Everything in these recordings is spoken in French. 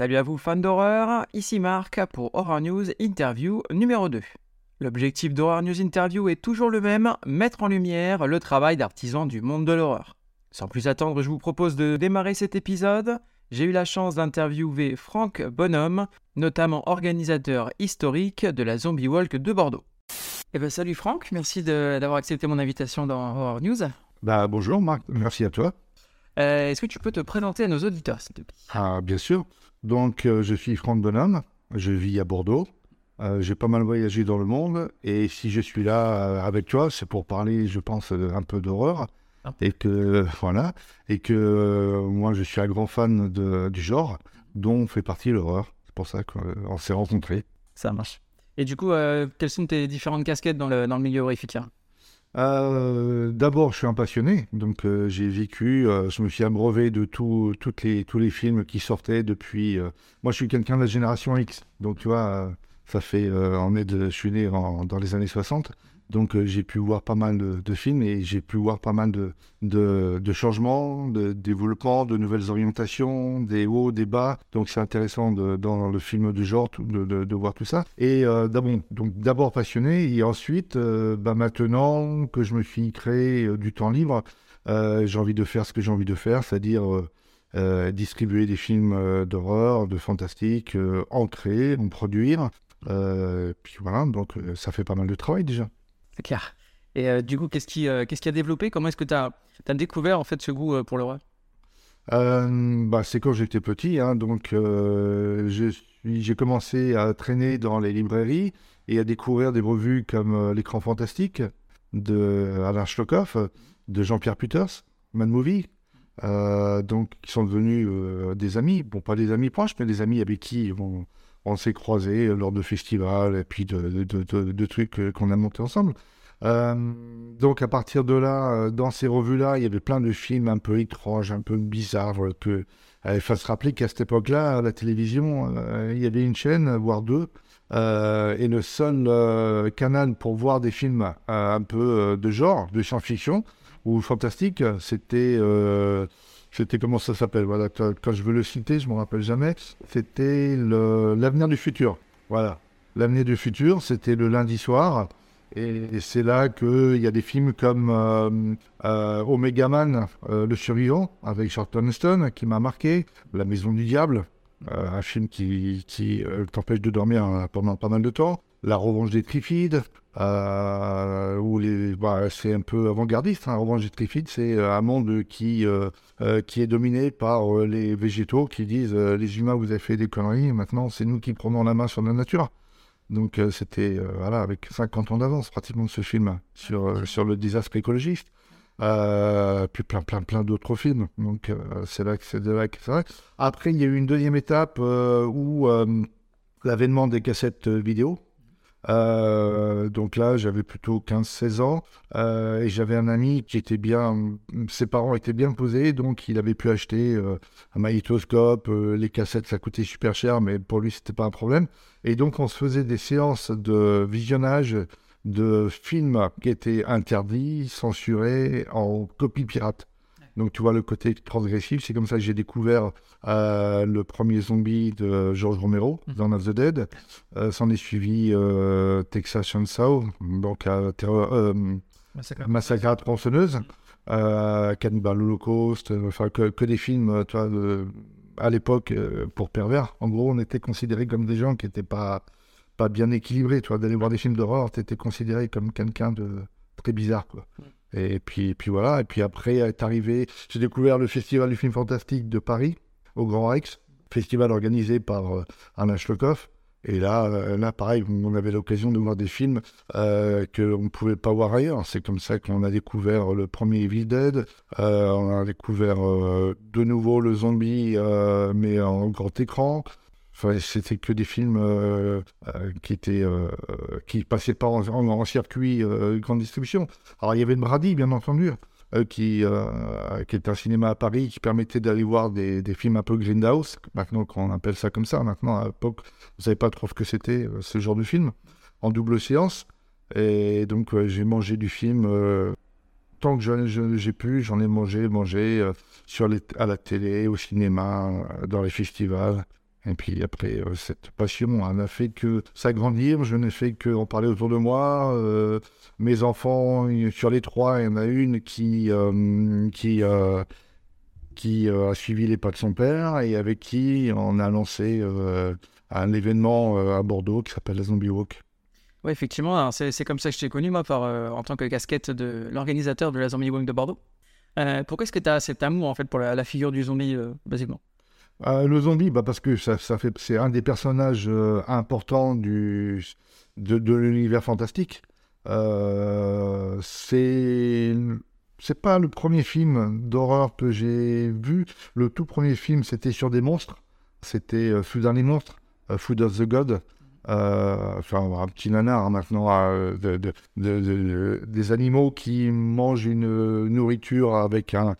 Salut à vous fans d'horreur, ici Marc pour Horror News Interview numéro 2. L'objectif d'Horror News Interview est toujours le même, mettre en lumière le travail d'artisans du monde de l'horreur. Sans plus attendre, je vous propose de démarrer cet épisode. J'ai eu la chance d'interviewer Franck Bonhomme, notamment organisateur historique de la Zombie Walk de Bordeaux. Eh ben salut Franck, merci de- d'avoir accepté mon invitation dans Horror News. Bah, bonjour Marc, merci à toi. Euh, Est-ce que tu peux te présenter à nos auditeurs, s'il te plaît? Ah, bien sûr. Donc, euh, je suis Franck Bonhomme, je vis à Bordeaux. Euh, j'ai pas mal voyagé dans le monde et si je suis là euh, avec toi, c'est pour parler, je pense, un peu d'horreur. Ah. Et que, voilà, et que moi, je suis un grand fan de- du genre, dont fait partie l'horreur. C'est pour ça qu'on s'est rencontrés. Ça marche. Et du coup, quelles sont tes différentes casquettes dans le, dans le milieu horrifique Euh, D'abord, je suis un passionné, donc euh, j'ai vécu, euh, je me suis abreuvé de tout- toutes les, tous les films qui sortaient depuis. moi, je suis quelqu'un de la génération X, donc tu vois, ça fait, on est de, je suis né dans les années 60, donc euh, j'ai pu voir pas mal de, films et j'ai pu voir pas mal de, changements, de développements, de nouvelles orientations, des hauts, des bas. Donc c'est intéressant dans le film de genre de, voir tout ça. Et euh, d'abord, passionné et ensuite, euh, bah, maintenant que je me suis créé du temps libre, j'ai envie de faire ce que j'ai envie de faire, c'est-à-dire distribuer des films d'horreur, de fantastique, en créer, en produire. Puis voilà, donc ça fait pas mal de travail déjà. C'est clair. Et euh, du coup, qu'est-ce qui, euh, qu'est-ce qui a développé? Comment est-ce que tu as, découvert en fait ce goût euh, pour l'horreur Euh, bah, c'est quand j'étais petit, hein, donc j'ai commencé à traîner dans les librairies et à découvrir des revues comme L'écran fantastique de Alain Schlockoff, de Jean-Pierre Peters, Mad Movie, donc qui sont devenus des amis, bon pas des amis proches, mais des amis avec qui on, on s'est croisés lors de festivals et puis de, trucs euh, qu'on a montés ensemble. Euh, donc à partir de là, euh, dans ces revues-là, il y avait plein de films un peu étranges, un peu bizarres. Il faut se rappeler qu'à cette époque-là, la télévision, il y avait une chaîne, voire deux, et le seul canal pour voir des films un peu de genre, de science-fiction ou fantastique, c'était... c'était comment ça s'appelle Voilà, quand je veux le citer, je me rappelle jamais. C'était l'avenir du futur. Voilà, l'avenir du futur, c'était le lundi soir. Et c'est là qu'il y a des films comme euh, euh, Omega Man, euh, Le Survivant, avec Charlton Heston, qui m'a marqué, La Maison du Diable, euh, un film qui, t'empêche de dormir euh, pendant pas mal de temps. La Revanche des Trifides, euh, où bah, c'est un peu avant-gardiste. Hein. La Revanche des Trifides, c'est euh, un monde qui, euh, euh, qui est dominé par euh, les végétaux qui disent euh, les humains, vous avez fait des conneries, maintenant c'est nous qui prenons la main sur la nature. Donc euh, c'était euh, voilà, avec 50 ans d'avance pratiquement ce film sur, euh, sur le désastre écologiste. Euh, puis plein plein plein d'autres films. Donc euh, c'est là que c'est de vrai. Après il y a eu une deuxième étape euh, où euh, l'avènement des cassettes euh, vidéo. Euh, donc là, j'avais plutôt 15-16 ans euh, et j'avais un ami qui était bien, ses parents étaient bien posés, donc il avait pu acheter euh, un magnétoscope, les cassettes ça coûtait super cher, mais pour lui c'était pas un problème. Et donc on se faisait des séances de visionnage de films qui étaient interdits, censurés, en copie pirate. Donc tu vois le côté transgressif, c'est comme ça que j'ai découvert euh, le premier zombie de George Romero, Mhm. Dawn of the Dead. Euh, S'en est suivi euh, Texas Chainsaw, donc euh, Massacre à tronçonneuse, euh, Cannibal Holocaust, enfin que, que des films, tu vois, de- à l'époque pour pervers. En gros, on était considérés comme des gens qui n'étaient pas, pas bien équilibrés. Tu vois, d'aller voir des films d'horreur, tu étais considéré comme quelqu'un de très bizarre, quoi. Et puis, puis voilà. Et puis après est arrivé, j'ai découvert le Festival du film fantastique de Paris, au Grand Rex, festival organisé par euh, Alain. Et là, euh, là, pareil, on avait l'occasion de voir des films euh, qu'on ne pouvait pas voir ailleurs. C'est comme ça qu'on a découvert le premier Evil Dead. Euh, on a découvert euh, de nouveau le zombie, mais en grand écran. C'était que des films euh, euh, qui étaient euh, qui passaient pas en, en- en circuit grande distribution. Alors il y avait le Brady, bien entendu, qui, qui est un cinéma à Paris qui permettait d'aller voir des, des films un peu greenhouse, maintenant qu'on appelle ça comme ça. Maintenant, à l'époque, vous savez pas trop ce que c'était ce genre de film, en double séance. Et donc, j'ai mangé du film tant que j'ai pu, j'en ai mangé, mangé sur à la télé, au cinéma, dans les festivals. Et puis après, euh, cette passion elle n'a fait que s'agrandir. Je n'ai fait qu'en parler autour de moi. Euh, mes enfants, sur les trois, il y en a une qui, euh, qui, a suivi les pas de son père et avec qui on a lancé un événement à Bordeaux qui s'appelle la Zombie Walk. Oui, effectivement, c'est comme ça que je t'ai connu, moi, en tant que casquette de l'organisateur de la Zombie Walk de Bordeaux. pourquoi est-ce que tu as cet amour, en fait, pour la, la figure du zombie, basiquement? Euh, le zombie, bah parce que ça, ça fait, c'est un des personnages euh, importants du, de, l'univers fantastique. Euh, c'est, c'est pas le premier film d'horreur que j'ai vu. Le tout premier film, c'était sur des monstres. C'était euh, Food les monstres, Food of the God. enfin, un petit nanar hein, maintenant, de, des animaux qui mangent une nourriture avec un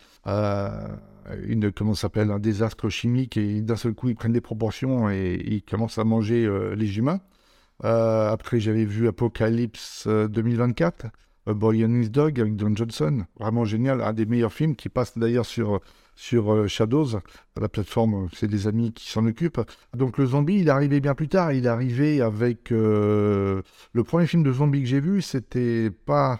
une, comment s'appelle, un désastre chimique et d'un seul coup ils prennent des proportions et ils commencent à manger euh, les humains. Euh, après j'avais vu Apocalypse 2024, euh, Boy and His Dog avec Don Johnson, vraiment génial, un des meilleurs films qui passe d'ailleurs sur sur Shadows, la plateforme, c'est des amis qui s'en occupent. Donc le zombie, il est arrivé bien plus tard. Il est arrivé avec le premier film de zombie que j'ai vu, c'était pas euh,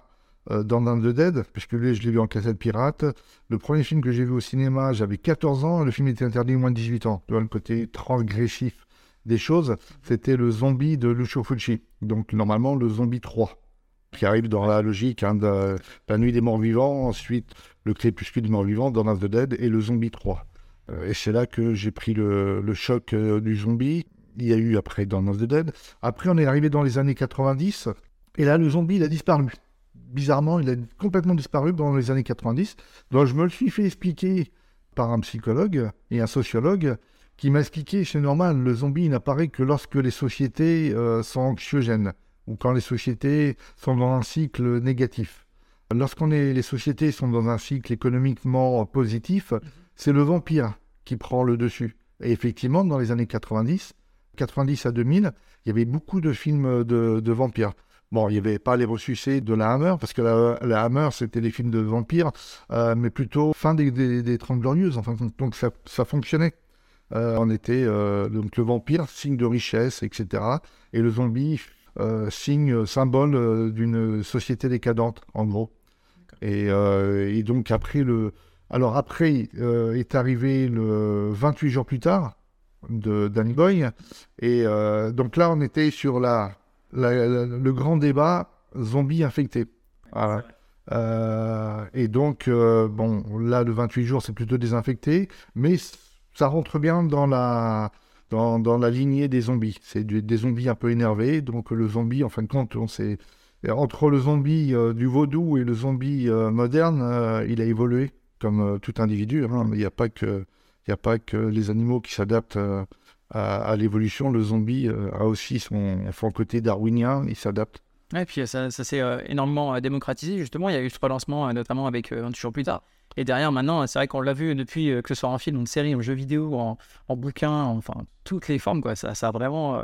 dans Down the Dead, puisque lui, je l'ai vu en cassette pirate. Le premier film que j'ai vu au cinéma, j'avais 14 ans, le film était interdit moins de 18 ans. Tu vois, le côté transgressif des choses, c'était le zombie de Lucio Fulci. Donc, normalement, le zombie 3, qui arrive dans la logique hein, de la nuit des morts vivants, ensuite le crépuscule des morts vivants, Dawn the Dead, et le zombie 3. Euh, et c'est là que j'ai pris le, choc euh, du zombie. Il y a eu après Dawn of the Dead. Après, on est arrivé dans les années 90, et là, le zombie, il a disparu bizarrement, il a complètement disparu dans les années 90. Donc je me le suis fait expliquer par un psychologue et un sociologue qui m'a expliqué, c'est normal, le zombie n'apparaît que lorsque les sociétés euh, sont anxiogènes ou quand les sociétés sont dans un cycle négatif. Lorsqu'on est, les sociétés sont dans un cycle économiquement positif, c'est le vampire qui prend le dessus. Et effectivement, dans les années 90, 90 à 2000, il y avait beaucoup de films de vampires. Bon, il n'y avait pas les ressuscités de la Hammer, parce que la, Hammer, c'était des films de vampires, euh, mais plutôt fin des, des, Glorieuses. Enfin, donc ça, ça fonctionnait. Euh, on était euh, donc le vampire, signe de richesse, etc. Et le zombie, signe, symbole d'une société décadente, en gros. Et, et, donc après le... Alors après est arrivé le 28 jours plus tard de Danny Boy. Et donc là, on était sur la le grand débat zombie infecté. Euh, et donc, euh, bon, là, le 28 jours, c'est plutôt désinfecté, mais ça rentre bien dans la, dans, dans la lignée des zombies. C'est des zombies un peu énervés, donc le zombie, en fin de compte, on sait, entre le zombie euh, du vaudou et le zombie moderne, il a évolué comme tout individu. Hein. Il n'y a pas que il n'y a pas que les animaux qui s'adaptent à, l'évolution, le zombie euh, a aussi son, son côté darwinien, il s'adapte. Et puis ça, ça s'est euh, énormément euh, démocratisé, justement. Il y a eu ce relancement, notamment avec un toujours plus tard. Et derrière, maintenant, c'est vrai qu'on l'a vu depuis que ce soit en film, en série, en jeu vidéo, en, en bouquin, enfin, toutes les formes, quoi. Ça, ça a vraiment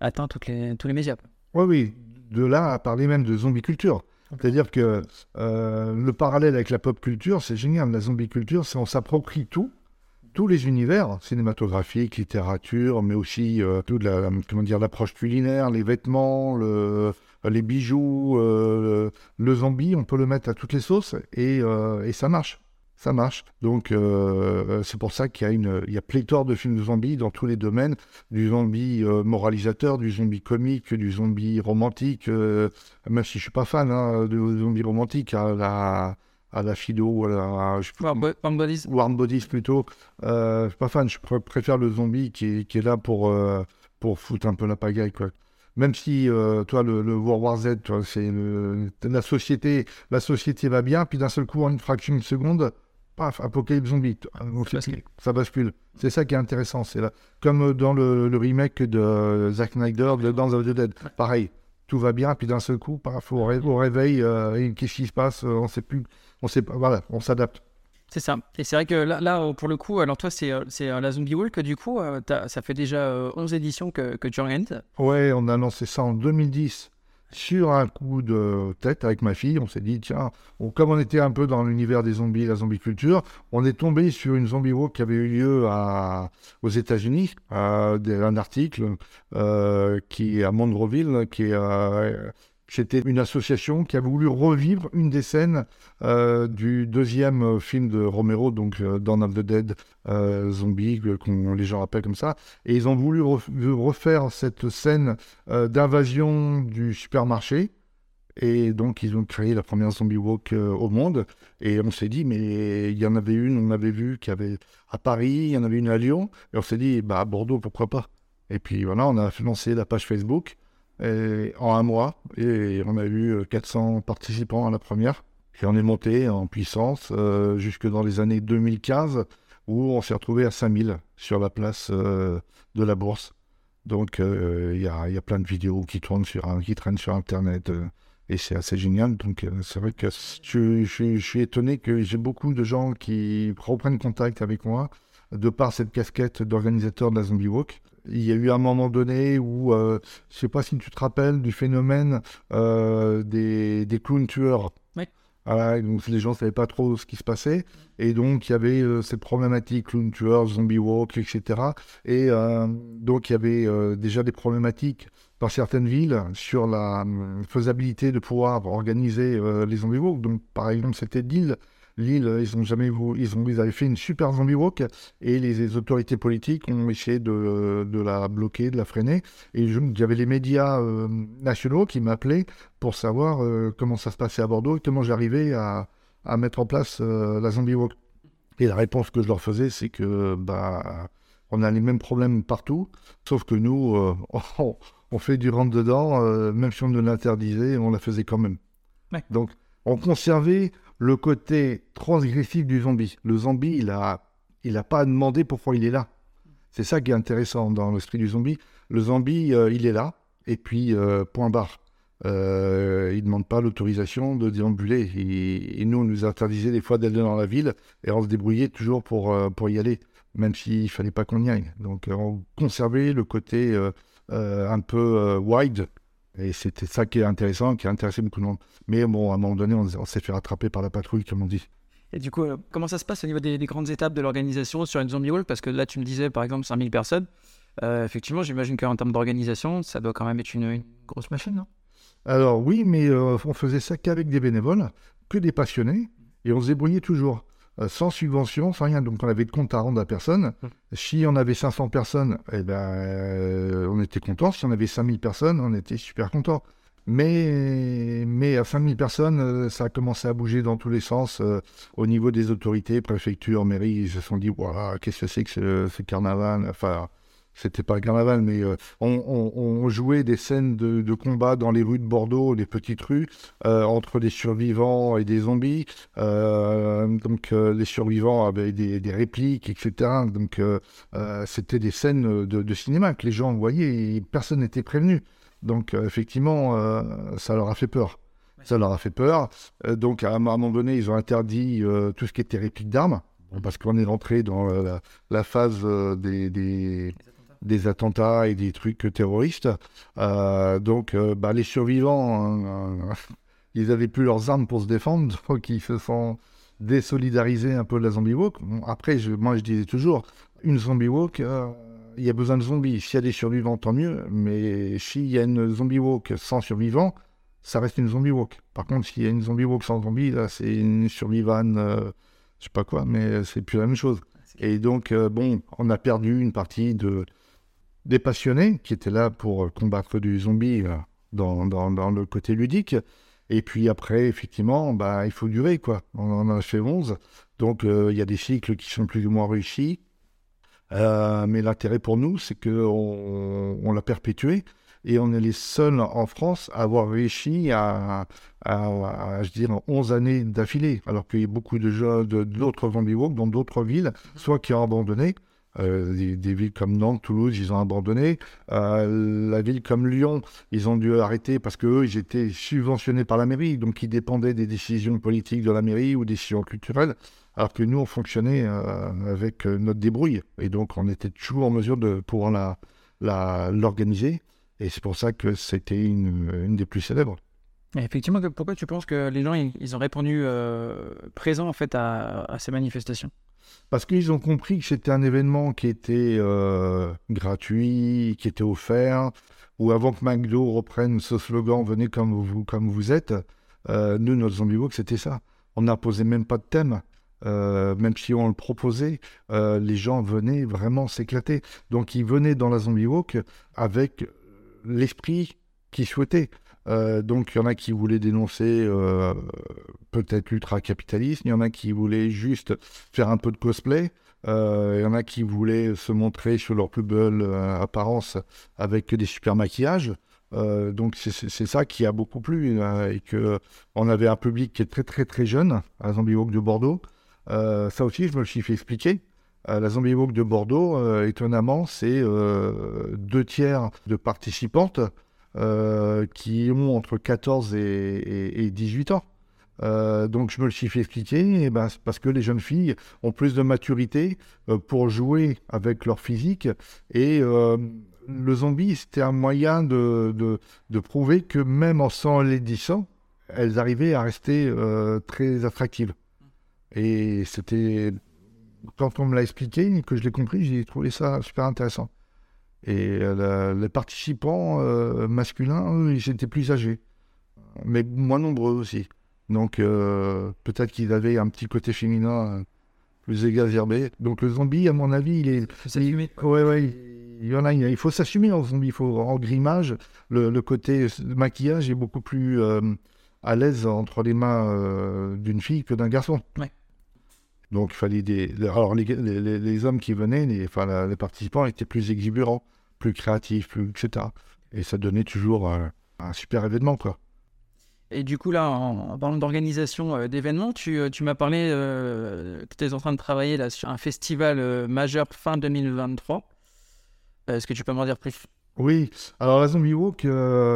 atteint toutes les, tous les médias. Oui, oui. De là à parler même de zombie culture. C'est-à-dire que le parallèle avec la pop culture, c'est génial. La zombie culture, c'est on s'approprie tout tous les univers cinématographiques, littérature, mais aussi euh, toute la, comment dire, l'approche culinaire, les vêtements, le, les bijoux, euh, le zombie, on peut le mettre à toutes les sauces et, euh, ça marche. Ça marche. Donc, c'est pour ça qu'il y a une, il y a pléthore de films de zombies dans tous les domaines, du zombie moralisateur, du zombie comique, du zombie romantique. même si je suis pas fan hein, de zombie romantique, à la, à la Fido ou à la. Warm, Bodies. Warm Bodies plutôt. Euh, je suis pas fan, je préfère le zombie qui est, qui est là pour, euh, pour foutre un peu la pagaille. Quoi. Même si, euh, toi, le, le, World War Z, c'est la société, la société va bien, puis d'un seul coup, en une fraction de seconde, paf, apocalypse zombie. Ça bascule. C'est ça qui est intéressant. C'est là, comme dans le, le, remake de Zack Snyder de Dawn of the Dead. Pareil, tout va bien, puis d'un seul coup, paf, au, réveil, euh, qu'est-ce qui se passe On ne sait plus on sait voilà, on s'adapte. C'est ça. Et c'est vrai que là, là, pour le coup, alors toi, c'est, euh, c'est euh, la Zombie Walk, du coup, euh, ça fait déjà 11 éditions que, que tu organises. Ouais, on a lancé ça en 2010 sur un coup de tête avec ma fille, on s'est dit, tiens, comme on était un peu dans l'univers des zombies, la zombie culture, on est tombé sur une zombie walk qui avait eu lieu à, aux États-Unis, un article euh, qui est à Monroeville, qui est euh, c'était une association qui avait voulu revivre une des scènes euh, du deuxième euh, film de Romero, donc euh, Dawn of the Dead, zombie, qu'on les gens appellent comme ça. Et ils ont voulu refaire cette scène d'invasion du supermarché. Et donc, ils ont créé la première zombie walk au monde. Et on s'est dit, mais il y en avait une, on avait vu qu'il y avait à Paris, il y en avait une à Lyon. Et on s'est dit, bah, à Bordeaux, pourquoi pas? Et puis voilà, on a lancé la page Facebook en un mois. Et on a eu 400 participants à la première. Et on est monté en puissance euh, jusque dans les années 2015, où on s'est retrouvé à 5000 sur la place euh, de la bourse. Donc euh, il y, a, plein de vidéos qui, tournent sur, traînent sur Internet. et c'est assez génial. Donc c'est vrai que je, suis étonné que j'ai beaucoup de gens qui reprennent contact avec moi de par cette casquette d'organisateur de la Zombie Walk il y a eu un moment donné où, euh, je ne sais pas si tu te rappelles du phénomène euh, des, des clowns tueurs. Oui. donc les gens ne savaient pas trop ce qui se passait. Et donc, il y avait euh, cette problématique clown tueurs, zombie walk, etc. Et donc, il y avait déjà des problématiques dans certaines villes sur la faisabilité de pouvoir organiser les zombie walk. Donc, par exemple, c'était Lille Lille, ils ont jamais ils ont ils avaient fait une super zombie walk et les, autorités politiques ont essayé de, la bloquer, de la freiner. Et il y avait les médias euh, nationaux qui m'appelaient pour savoir euh, comment ça se passait à Bordeaux et comment j'arrivais à, mettre en place euh, la zombie walk. Et la réponse que je leur faisais, c'est que bah on a les mêmes problèmes partout, sauf que nous, on, fait du rentre dedans, même si on ne l'interdisait, on la faisait quand même. Donc, on conservait le côté transgressif du zombie. Le zombie, il n'a il a pas demandé pourquoi il est là. C'est ça qui est intéressant dans l'esprit du zombie. Le zombie, euh, il est là, et puis euh, point barre. Euh, il ne demande pas l'autorisation de déambuler. Et, nous, on nous interdisait des fois d'aller dans la ville, et on se débrouillait toujours pour, pour y aller, même s'il ne fallait pas qu'on y aille. Donc on conservait le côté un peu wide et c'était ça qui est intéressant, qui a intéressé beaucoup de monde. Mais bon, à un moment donné, on, s'est fait rattraper par la patrouille, comme on dit. Et du coup, euh, comment ça se passe au niveau des, grandes étapes de l'organisation sur une zombie walk Parce que là, tu me disais, par exemple, 5000 personnes. Euh, effectivement, j'imagine qu'en termes d'organisation, ça doit quand même être une, grosse machine, non? Alors oui, mais euh, on faisait ça qu'avec des bénévoles, que des passionnés, et on se débrouillait toujours. Euh, sans subvention, sans rien. Donc on avait de compte à rendre à personne. Hum. Si on avait 500 personnes, eh ben, euh, on était content. Si on avait 5000 personnes, on était super content. Mais, mais à 5000 personnes, euh, ça a commencé à bouger dans tous les sens. au niveau des autorités, préfecture, mairie, ils se sont dit, voilà, qu'est-ce que c'est que ce, ce carnaval? Enfin, c'était pas le carnaval, mais euh, on, jouait des scènes de, combat dans les rues de Bordeaux, les petites rues, euh, entre des survivants et des zombies. Euh, donc les survivants avaient des, répliques, etc. Donc c'était des scènes de, cinéma que les gens voyaient et personne n'était prévenu. Donc effectivement, ça leur a fait peur. Ça leur a fait peur. donc à un moment donné, ils ont interdit tout ce qui était réplique d'armes parce qu'on est rentré dans la, phase des, des attentats et des trucs terroristes. Euh, donc, euh, bah, les survivants, euh, ils n'avaient plus leurs armes pour se défendre, donc ils se sont désolidarisés un peu de la zombie walk. après, je, moi, je disais toujours, une zombie walk, il y a besoin de zombies. S'il y a des survivants, tant mieux. Mais s'il y a une zombie walk sans survivants, ça reste une zombie walk. Par contre, s'il y a une zombie walk sans zombies, là, c'est une survivante, je sais pas quoi, mais c'est plus la même chose. Et donc, bon, on a perdu une partie de, des passionnés qui étaient là pour combattre du zombie euh, dans, le côté ludique. Et puis après, effectivement, bah, il faut durer, quoi. On en a fait 11. Donc, euh, il y a des cycles qui sont plus ou moins réussis. Euh, mais l'intérêt pour nous, c'est qu'on on, l'a perpétué. Et on est les seuls en France à avoir réussi à, je dirais, 11 années d'affilée. Alors qu'il y a beaucoup de gens d'autres zombie walk dans d'autres villes, soit qui ont abandonné, euh, des, villes comme Nantes, Toulouse, ils ont abandonné. Euh, la ville comme Lyon, ils ont dû arrêter parce qu'eux, ils étaient subventionnés par la mairie, donc ils dépendaient des décisions politiques de la mairie ou des décisions culturelles, alors que nous, on fonctionnait euh, avec notre débrouille. Et donc, on était toujours en mesure de pouvoir l'organiser. Et c'est pour ça que c'était une, des plus célèbres. Effectivement, pourquoi tu penses que les gens ils, ont répondu euh, présents en fait à ces manifestations? Parce qu'ils ont compris que c'était un événement qui était euh, gratuit, qui était offert, ou avant que McDo reprenne ce slogan « Venez comme vous, comme vous êtes euh, nous, notre Zombie Walk, c'était ça. On n'a posé même pas de thème. Euh, même si on le proposait, les gens venaient vraiment s'éclater. Donc ils venaient dans la Zombie Walk avec l'esprit qu'ils souhaitaient. Euh, donc il y en a qui voulaient dénoncer euh, peut-être l'ultra-capitalisme, il y en a qui voulaient juste faire un peu de cosplay, euh, il y en a qui voulaient se montrer sur leur plus belle apparence avec des super maquillages. Donc c'est- ça qui a beaucoup plu et que on avait un public qui est très très très jeune à Zombie Walk de Bordeaux. Ça aussi je me le suis fait expliquer. La Zombie Walk de Bordeaux, étonnamment, c'est deux tiers de participantes euh, qui ont entre 14 et, et- et 18 ans. Euh, donc je me le suis fait expliquer, et ben, c'est parce que les jeunes filles ont plus de maturité euh, pour jouer avec leur physique. Et le zombie, c'était un moyen de, de, prouver que même en s'enlaidissant, elles arrivaient à rester très attractives. Et c'était... Quand on me l'a expliqué que je l'ai compris, j'ai trouvé ça super intéressant. Et euh, la- les participants euh, masculins, eux, ils étaient plus âgés, mais moins nombreux aussi. Donc euh, peut-être qu'ils avaient un petit côté féminin plus exacerbé. Donc le zombie, à mon avis, il est... Faut s'assumer. Ouais, ouais, il y en a, il faut s'assumer en zombie, il faut en grimage. Le, le côté maquillage est beaucoup plus euh, à l'aise entre les mains d'une fille que d'un garçon. Ouais. Donc il fallait des. Alors les, les- hommes qui venaient, les, enfin la- les participants étaient plus exubérants, plus créatifs, plus etc. Et ça donnait toujours euh, un super événement quoi. Et du coup, là, en, en parlant d'organisation euh, d'événements, tu, euh, tu m'as parlé euh, que tu es en train de travailler là, sur un festival majeur fin 2023. Euh, Est-ce que tu peux m'en dire plus? Oui, alors la Zombie Walk,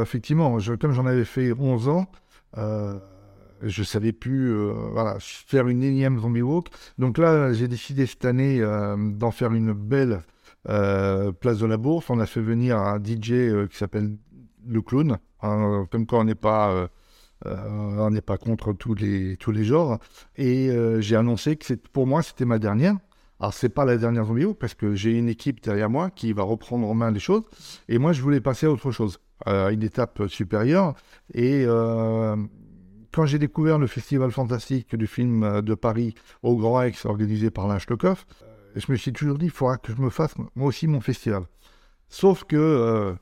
effectivement, je- comme j'en avais fait 11 ans, je savais plus euh, voilà, faire une énième Zombie Walk. Donc là, j'ai décidé cette année euh, d'en faire une belle euh, place de la Bourse. On a fait venir un DJ euh, qui s'appelle Le Clown, hein, comme quoi on n'est pas... euh, pas contre tous les, tous les genres. Et j'ai annoncé que pour moi, c'était ma dernière. Alors, c'est pas la dernière Zombie parce que j'ai une équipe derrière moi qui va reprendre en main les choses. Et moi, je voulais passer à autre chose, à une étape supérieure. Et quand j'ai découvert le festival fantastique du film de Paris au Grand Rex, organisé par Lynch Lecoff, je me suis toujours dit, il faudra que je me fasse moi aussi mon festival. Sauf que euh,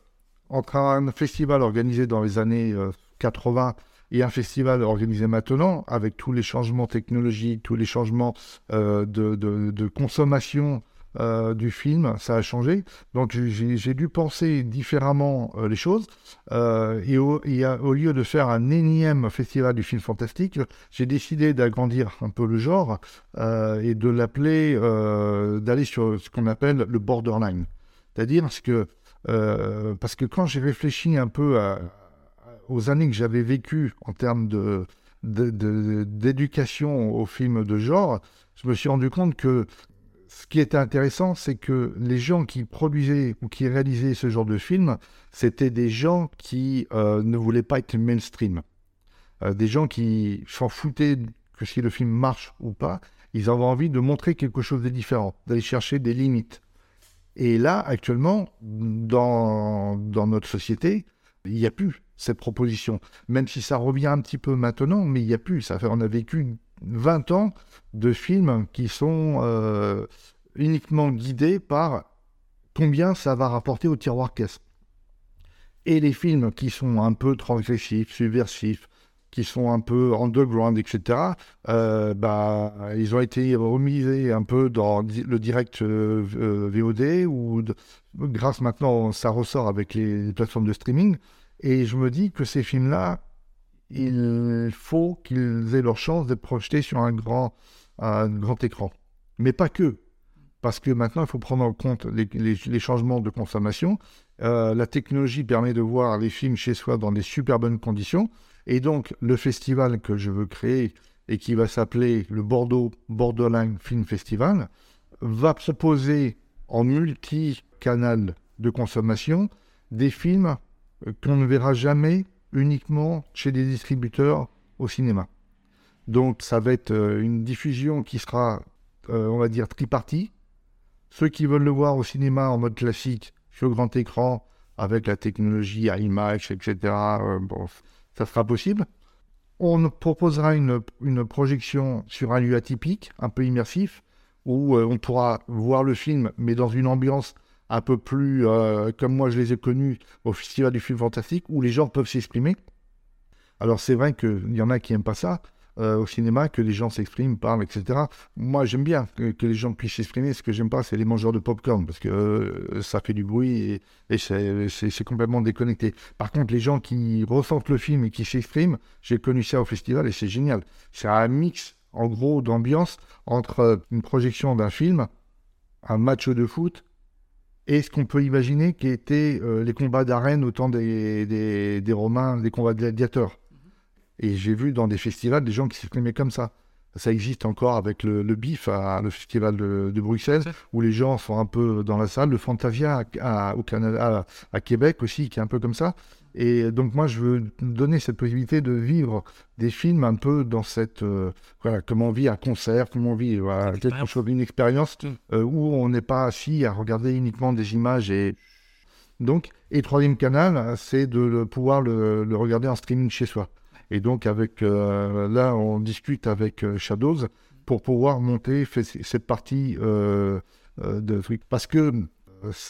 entre un festival organisé dans les années euh, 80 et un festival organisé maintenant, avec tous les changements technologiques, tous les changements euh, de consommation euh, du film, ça a changé. Donc j'ai dû penser différemment euh, les choses. Euh, et, au, lieu de faire un énième festival du film fantastique, j'ai décidé d'agrandir un peu le genre et de l'appeler, d'aller sur ce qu'on appelle le borderline. C'est-à-dire ce que, parce que quand j'ai réfléchi un peu aux années que j'avais vécues en termes de- d'éducation au film de genre, je me suis rendu compte que ce qui était intéressant, c'est que les gens qui produisaient ou qui réalisaient ce genre de film, c'était des gens qui euh, ne voulaient pas être mainstream. Euh, des gens qui s'en foutaient que si le film marche ou pas, ils avaient envie de montrer quelque chose de différent, d'aller chercher des limites. Et là, actuellement, dans, dans notre société, il n'y a plus cette proposition. Même si ça revient un petit peu maintenant, mais il n'y a plus. Ça fait, on a vécu 20 ans de films qui sont euh, uniquement guidés par combien ça va rapporter au tiroir caisse. Et les films qui sont un peu transgressifs, subversifs, qui sont un peu underground, etc., euh, bah, ils ont été remisés un peu dans le direct euh, VOD, ou grâce maintenant, ça ressort avec les plateformes de streaming. Et je me dis que ces films-là, il faut qu'ils aient leur chance d'être projetés sur un grand, un grand écran. Mais pas que. Parce que maintenant, il faut prendre en compte les, changements de consommation. Euh, la technologie permet de voir les films chez soi dans des super bonnes conditions. Et donc, le festival que je veux créer et qui va s'appeler le Bordeaux Borderline Film Festival va proposer en multi-canal de consommation des films qu'on ne verra jamais uniquement chez des distributeurs au cinéma. Donc ça va être euh, une diffusion qui sera, euh, on va dire, tripartie. Ceux qui veulent le voir au cinéma en mode classique, sur grand écran, avec la technologie IMAX, etc., euh, bon, ça sera possible. On proposera une, une projection sur un lieu atypique, un peu immersif, où on pourra voir le film, mais dans une ambiance un peu plus, euh, comme moi je les ai connus au Festival du film fantastique, où les gens peuvent s'exprimer. Alors c'est vrai qu'il y en a qui n'aiment pas ça euh, au cinéma, que les gens s'expriment, parlent, etc. Moi j'aime bien que, les gens puissent s'exprimer. Ce que j'aime pas, c'est les mangeurs de popcorn, parce que euh, ça fait du bruit et, c'est complètement déconnecté. Par contre, les gens qui ressentent le film et qui s'expriment, j'ai connu ça au festival et c'est génial. C'est un mix, en gros, d'ambiance entre une projection d'un film, un match de foot, et ce qu'on peut imaginer qui étaient euh, les combats d'arène au temps des, des, des Romains, des combats de gladiateurs. Et j'ai vu dans des festivals des gens qui s'exprimaient comme ça. Ça existe encore avec le, le BIF, à, le festival de, de Bruxelles, où les gens sont un peu dans la salle. Le Fantasia à, à- au Canada, à Québec aussi, qui est un peu comme ça. Et donc moi, je veux donner cette possibilité de vivre des films un peu dans cette... euh, voilà, comment on vit un concert, comment on vit voilà, quelque chose, une expérience Mm. euh, où on n'est pas assis à regarder uniquement des images et... Donc, et troisième canal, c'est de le- pouvoir le, le regarder en streaming chez soi. Et donc, avec euh, là, on discute avec Shadows pour pouvoir monter cette partie de trucs. Parce que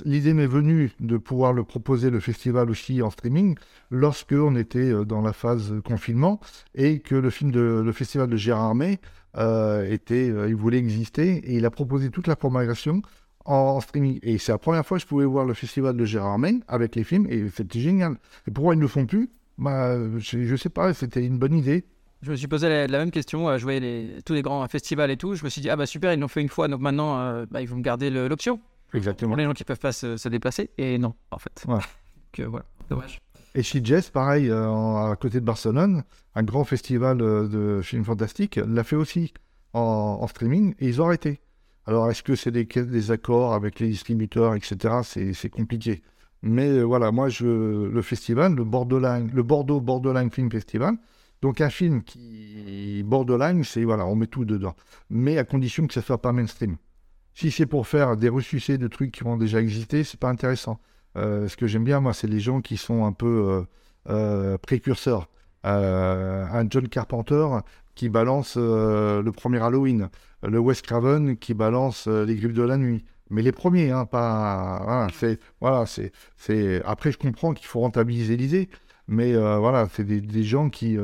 l'idée m'est venue de pouvoir le proposer le festival aussi en streaming lorsque on était euh, dans la phase confinement et que le film de le festival de Gérard May euh, était, euh, il voulait exister et il a proposé toute la programmation en, streaming. Et c'est la première fois que je pouvais voir le festival de Gérard May avec les films et c'était génial. Et pourquoi ils ne le font plus? Bah, je, je sais pas, c'était une bonne idée. Je me suis posé la, même question. euh, Je voyais tous les grands festivals et tout. Je me suis dit, ah bah super, ils l'ont fait une fois, donc maintenant, euh, bah, ils vont me garder l'option. Exactement. Les gens qui peuvent pas se, se déplacer. Et non, en fait. Voilà. Donc, euh, voilà, dommage. Et Sitges, pareil, euh, à côté de Barcelone, un grand festival euh, de films fantastiques, l'a fait aussi en, en streaming et ils ont arrêté. Alors, est-ce que c'est des, des accords avec les distributeurs, etc. C'est compliqué. Mais euh, voilà, moi, je, le festival, le Borderline, le Bordeaux Borderline Film Festival, donc un film qui Borderline, c'est voilà, on met tout dedans, mais à condition que ça soit pas mainstream. Si c'est pour faire des ressucés de trucs qui ont déjà existé, c'est pas intéressant. Euh, ce que j'aime bien, moi, c'est les gens qui sont un peu euh, euh, précurseurs. Un John Carpenter qui balance le premier Halloween, le Wes Craven qui balance les griffes de la nuit. Mais les premiers, hein, pas. Voilà, c'est. Voilà, c'est. Après, je comprends qu'il faut rentabiliser l'idée, mais voilà, c'est des gens qui.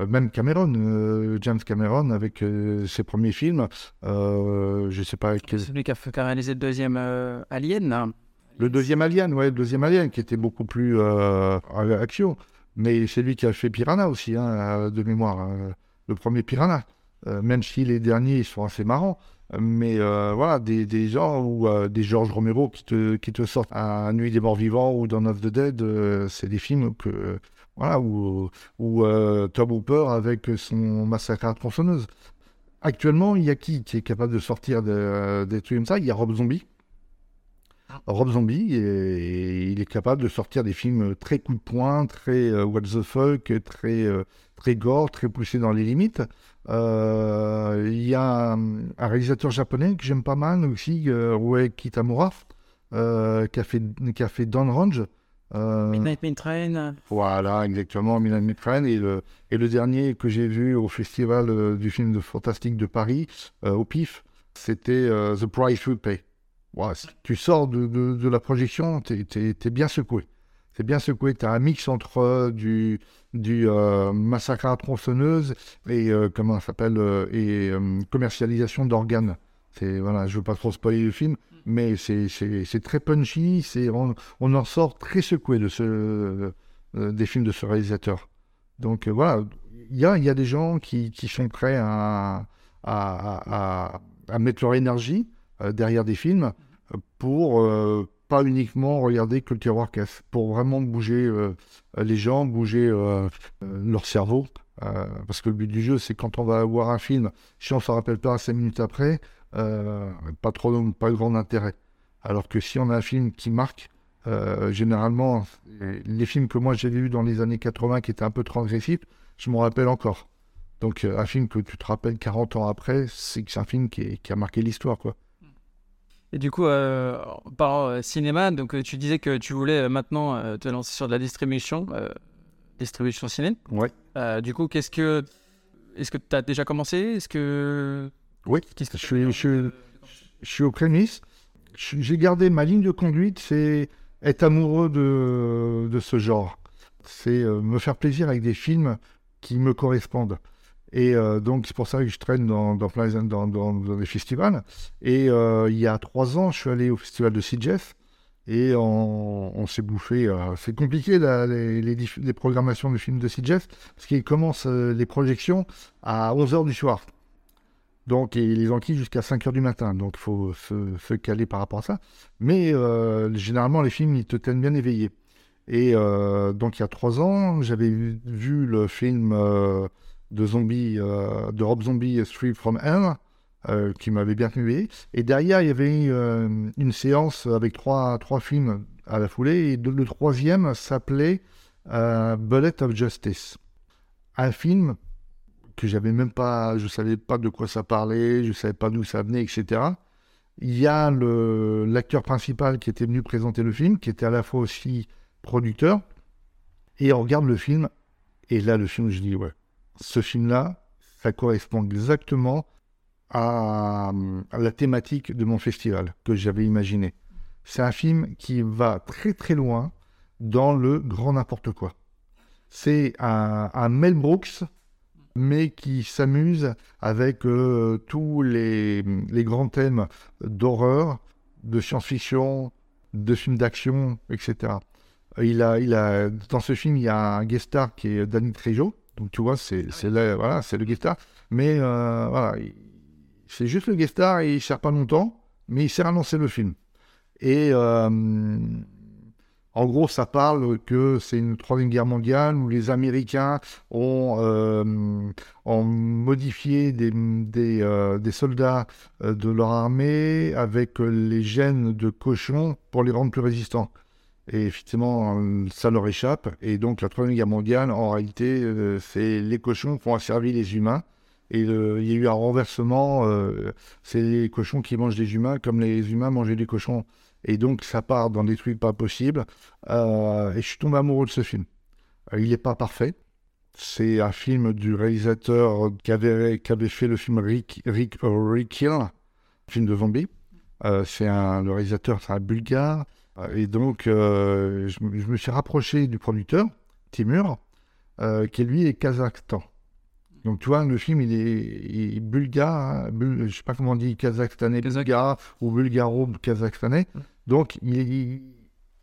Euh, même Cameron, euh, James Cameron, avec euh, ses premiers films, euh, je sais pas quel, Celui qui a, fait- qui a réalisé le deuxième Alien. le deuxième Alien, ouais, le deuxième Alien, qui était beaucoup plus action. Mais c'est lui qui a fait Piranha aussi, hein, de mémoire. le premier Piranha. Même si les derniers ils sont assez marrants. Mais voilà, des, des gens ou des Georges Romero qui te, qui te sortent à Nuit des Morts Vivants ou Dawn of the Dead, c'est des films que. Voilà, où, où euh, Tom Hooper avec son massacre à tronçonneuse. Actuellement, il y a qui qui est capable de sortir de- des trucs comme ça? Il y a Rob Zombie. Rob Zombie, et, il est capable de sortir des films très coup de poing, très euh, what the fuck, très, euh, très gore, très poussé dans les limites. Euh, Il y a un, un réalisateur japonais que j'aime pas mal aussi, euh, Rue Kitamura, qui, a fait, qui a fait Downrange. Euh, Midnight Main Train. voilà, exactement, Mitran. Et le, et le dernier que j'ai vu au Festival euh, du film de fantastique de Paris, euh, au PIF, c'était The Price We Pay. Si tu sors de, de, de la projection, t'es es, bien secoué. C'est bien secoué. Tu as un mix entre euh, du, du euh, massacre à tronçonneuse et, euh, comment ça s'appelle, et commercialisation d'organes. C'est voilà, je veux pas trop spoiler le film, mais c'est très punchy. On, en sort très secoué de ce euh, des films de ce réalisateur. Donc euh, voilà, il y a, des gens qui, sont prêts à, mettre leur énergie euh, derrière des films euh, pour euh, pas uniquement regarder que le tiroir caisse, pour vraiment bouger euh, les gens, bouger euh, euh, leur cerveau. Euh, parce que le but du jeu, c'est quand on va voir un film, si on ne se rappelle pas cinq minutes après, euh, pas trop, pas grand intérêt. Alors que si on a un film qui marque, Euh, généralement, les films que moi j'ai vus dans les années 80 qui étaient un peu transgressifs, je m'en rappelle encore. Donc un film que tu te rappelles 40 ans après, c'est un film qui, a marqué l'histoire, quoi. Et du coup, par cinéma, donc tu disais que tu voulais maintenant te lancer sur de la distribution, distribution ciné. Ouais. du coup, qu'est-ce que, est-ce que tu as déjà commencé? Est-ce que oui, qu'est-ce que je, suis, je, je suis aux prémices. J'ai gardé ma ligne de conduite, c'est être amoureux de, de ce genre. C'est euh, me faire plaisir avec des films qui me correspondent. Et euh, donc, c'est pour ça que je traîne dans, dans, dans, dans, des festivals. Et euh, il y a trois ans, je suis allé au festival de Sitges. Et on, s'est bouffé. c'est compliqué les, programmations de films de Sitges, parce qu'ils commencent les projections à 11h du soir. Donc, et les enquilles jusqu'à 5 h du matin. Donc, il faut se, caler par rapport à ça. Mais euh, généralement, les films, ils te tiennent bien éveillé. Et euh, donc, il y a 3 ans, j'avais vu, le film euh, de zombies, de Rob Zombie, Street from Hell, qui m'avait bien tenu Et derrière, il y avait une séance avec trois, trois films à la foulée. Et le troisième s'appelait Bullet of Justice. Un film que j'avais même pas, je savais pas de quoi ça parlait, je savais pas d'où ça venait, etc. Il y a l'acteur principal qui était venu présenter le film, qui était à la fois aussi producteur, et on regarde le film, et là le film, je dis ouais, ce film-là, ça correspond exactement à, à, la thématique de mon festival que j'avais imaginé. C'est un film qui va très très loin dans le grand n'importe quoi. C'est un, un Mel Brooks mais qui s'amuse avec euh, tous les, grands thèmes d'horreur, de science-fiction, de films d'action, etc. Il a, il a, dans ce film, il y a un guest star qui est Danny Trejo. Donc tu vois, c'est le, voilà, le guest star. Mais euh, voilà, c'est juste le guest star et il sert pas longtemps, mais il sert à lancer le film. Et euh, en gros, ça parle que c'est une troisième guerre mondiale où les Américains ont, euh, modifié des, euh, soldats de leur armée avec les gènes de cochons pour les rendre plus résistants. Et effectivement, ça leur échappe. Et donc, la troisième guerre mondiale, en réalité, c'est les cochons qui ont asservi les humains. Et il y a eu un renversement. c'est les cochons qui mangent les humains comme les humains mangeaient les cochons. Et donc, ça part dans des trucs pas possibles. Euh, et je suis tombé amoureux de ce film. Euh, il n'est pas parfait. C'est un film du réalisateur qui avait, fait le film Rick, Rick, Rick Hill, film de zombie. Euh, c'est le réalisateur, c'est un bulgare. Et donc, je, me suis rapproché du producteur, Timur, qui lui est Kazakhstan. Donc, tu vois, le film, il est, bulgare, je ne sais pas comment on dit, kazakhstanais, bulgare ou bulgaro-kazakhstanais. Donc, il,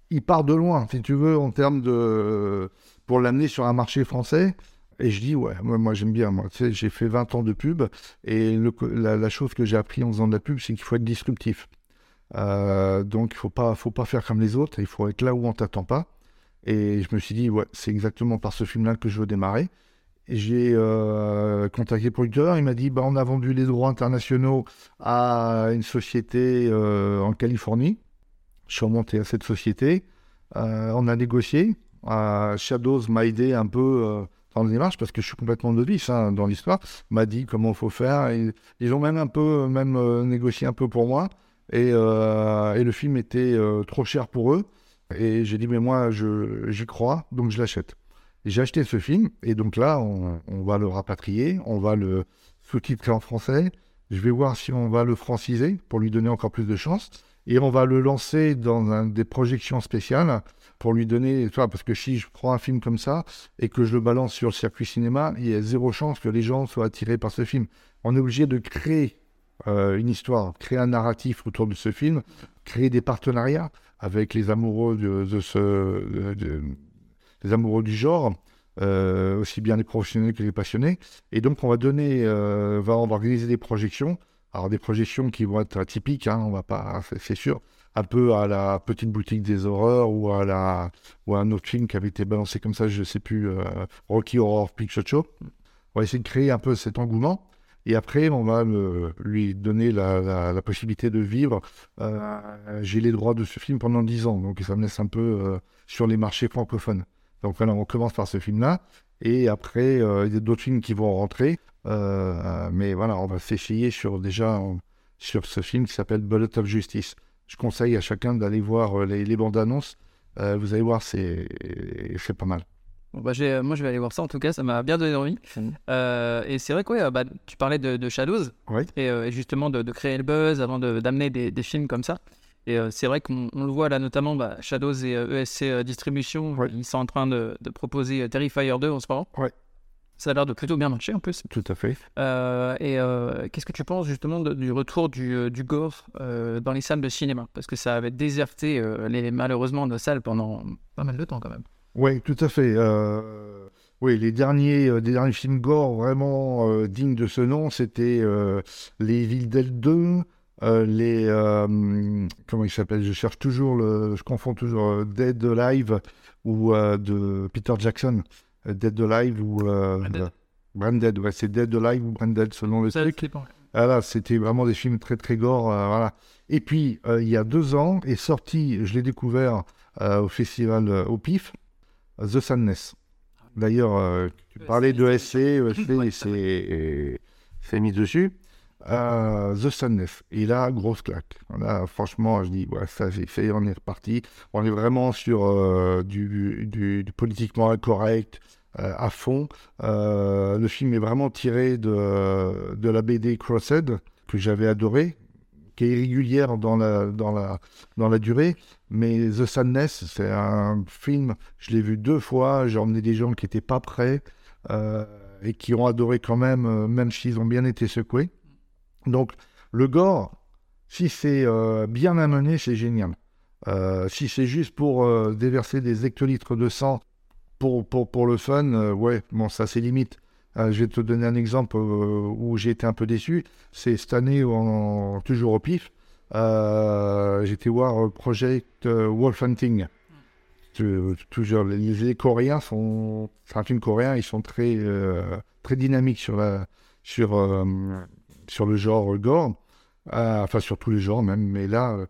il, part de loin, si tu veux, en termes de. pour l'amener sur un marché français. Et je dis, ouais, moi, moi j'aime bien. Moi, tu sais, j'ai fait 20 ans de pub. Et le, la, chose que j'ai appris en faisant de la pub, c'est qu'il faut être disruptif. Euh, donc, il ne faut pas, faut pas faire comme les autres. Il faut être là où on ne t'attend pas. Et je me suis dit, ouais, c'est exactement par ce film-là que je veux démarrer. J'ai euh, contacté le producteur, il m'a dit bah, on a vendu les droits internationaux à une société euh, en Californie. Je suis remonté à cette société. Euh, on a négocié. Shadows m'a aidé un peu dans la démarche parce que je suis complètement novice hein, dans l'histoire. M'a dit comment il faut faire. ils ont même un peu même négocié un peu pour moi. Et le film était trop cher pour eux. Et j'ai dit mais moi j'y crois donc je l'achète. J'ai acheté ce film et donc là on, va le rapatrier, on va le sous-titrer en français. Je vais voir si on va le franciser pour lui donner encore plus de chance et on va le lancer dans des projections spéciales pour lui donner, parce que si je prends un film comme ça et que je le balance sur le circuit cinéma, il y a zéro chance que les gens soient attirés par ce film. On est obligé de créer euh, une histoire, créer un narratif autour de ce film, créer des partenariats avec les amoureux de, ce, les amoureux du genre. Euh, aussi bien les professionnels que les passionnés. Et donc, on va donner, euh, va, on va organiser des projections alors des projections qui vont être atypiques, hein, on va pas, c'est sûr, un peu à la petite boutique des horreurs ou à la ou à un autre film qui avait été balancé comme ça, je sais plus, euh, Rocky Horror Picture Show. On va essayer de créer un peu cet engouement. Et après, on va lui donner la, possibilité de vivre. Euh, J'ai les droits de ce film pendant 10 ans, donc ça me laisse un peu euh, sur les marchés francophones. Donc voilà, on commence par ce film-là. Et après, euh, il y a d'autres films qui vont rentrer. Euh, mais voilà, on va s'essayer sur déjà en- sur ce film qui s'appelle Bullet of Justice. Je conseille à chacun d'aller voir euh, les, les bandes annonces. Euh, vous allez voir, c'est c'est pas mal. Bon, bah, moi, je vais aller voir ça en tout cas, ça m'a bien donné envie. Euh, et c'est vrai que ouais, bah, tu parlais de, de Shadows et, euh, et justement de, de créer le buzz avant de- d'amener des, des films comme ça. Et euh, c'est vrai qu'on on le voit là notamment, bah, Shadows et euh, ESC euh, Distribution, Ouais. ils sont en train de, de proposer Terrifier 2 en ce moment. Ouais. Ça a l'air de plutôt bien marcher en plus. Tout à fait. Et qu'est-ce que tu penses justement de- du retour du, du gore dans les salles de cinéma? Parce que ça avait déserté les, malheureusement nos salles pendant pas mal de temps quand même. Oui, tout à fait. Oui, les derniers, euh, des derniers films gore vraiment euh, dignes de ce nom, c'était euh, Les Villes Dead 2, euh, les... euh, comment il s'appelle? Je cherche toujours, le, je confonds toujours euh, Dead Alive ou de Peter Jackson. Dead Alive ou... Branded. Branded, ouais, c'est Dead Alive ou Branded selon le truc. dépend. Ah là, c'était vraiment des films très très gore. voilà. Et puis, il y a deux ans, est sorti, je l'ai découvert au festival au PIF, The Sadness. D'ailleurs, tu parlais de SC, à c'est c'est mis dessus. Euh, The Sadness. Et là, grosse claque. Là, franchement, je dis, ouais, ça j'ai fait, on est reparti. On est vraiment sur euh, du, politiquement incorrect euh, à fond. Euh, le film est vraiment tiré de, la BD Crossed, que j'avais adoré, qui est irrégulière dans la, dans la, dans la durée. Mais The Sadness, c'est un film, je l'ai vu deux fois, j'ai emmené des gens qui n'étaient pas prêts et qui ont adoré quand même, même s'ils ont bien été secoués. Donc, le gore, si c'est euh, bien amené, c'est génial. Euh, si c'est juste pour euh, déverser des hectolitres de sang pour, pour, pour le fun, ouais, bon, ça c'est limite. Je vais te donner un exemple où j'ai été un peu déçu. C'est cette année, en, toujours au pif, j'étais voir Project Wolf Hunting. Tu- toujours, les, les Coréens sont. C'est un film coréen, ils sont très, très dynamiques sur, la, sur, sur le genre gore. Euh, enfin, sur tous les genres même. Mais là, euh,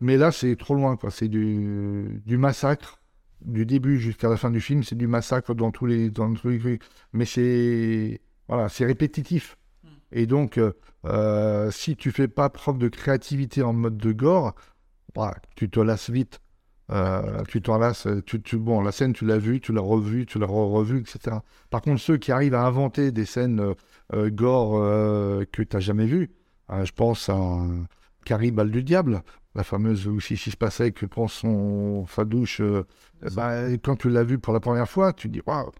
mais là c'est trop loin. quoi. C'est du, du massacre. Du début jusqu'à la fin du film, c'est du massacre dans tous les, dans tous les trucs. Mais c'est voilà, c'est répétitif. Et donc, euh, si tu fais pas preuve de créativité en mode de gore, bah, tu te lasses vite. Euh, tu t'en lasses. Tu, tu- bon, la scène, tu l'as vue, tu l'as revue, tu l'as re-revue, etc. Par contre, ceux qui arrivent à inventer des scènes gore euh, que tu n'as jamais vues, hein, je pense à un Caribal du Diable, la fameuse où si, si se passait que prend son sa douche. euh, bah, quand tu l'as vu pour la première fois, tu dis waouh.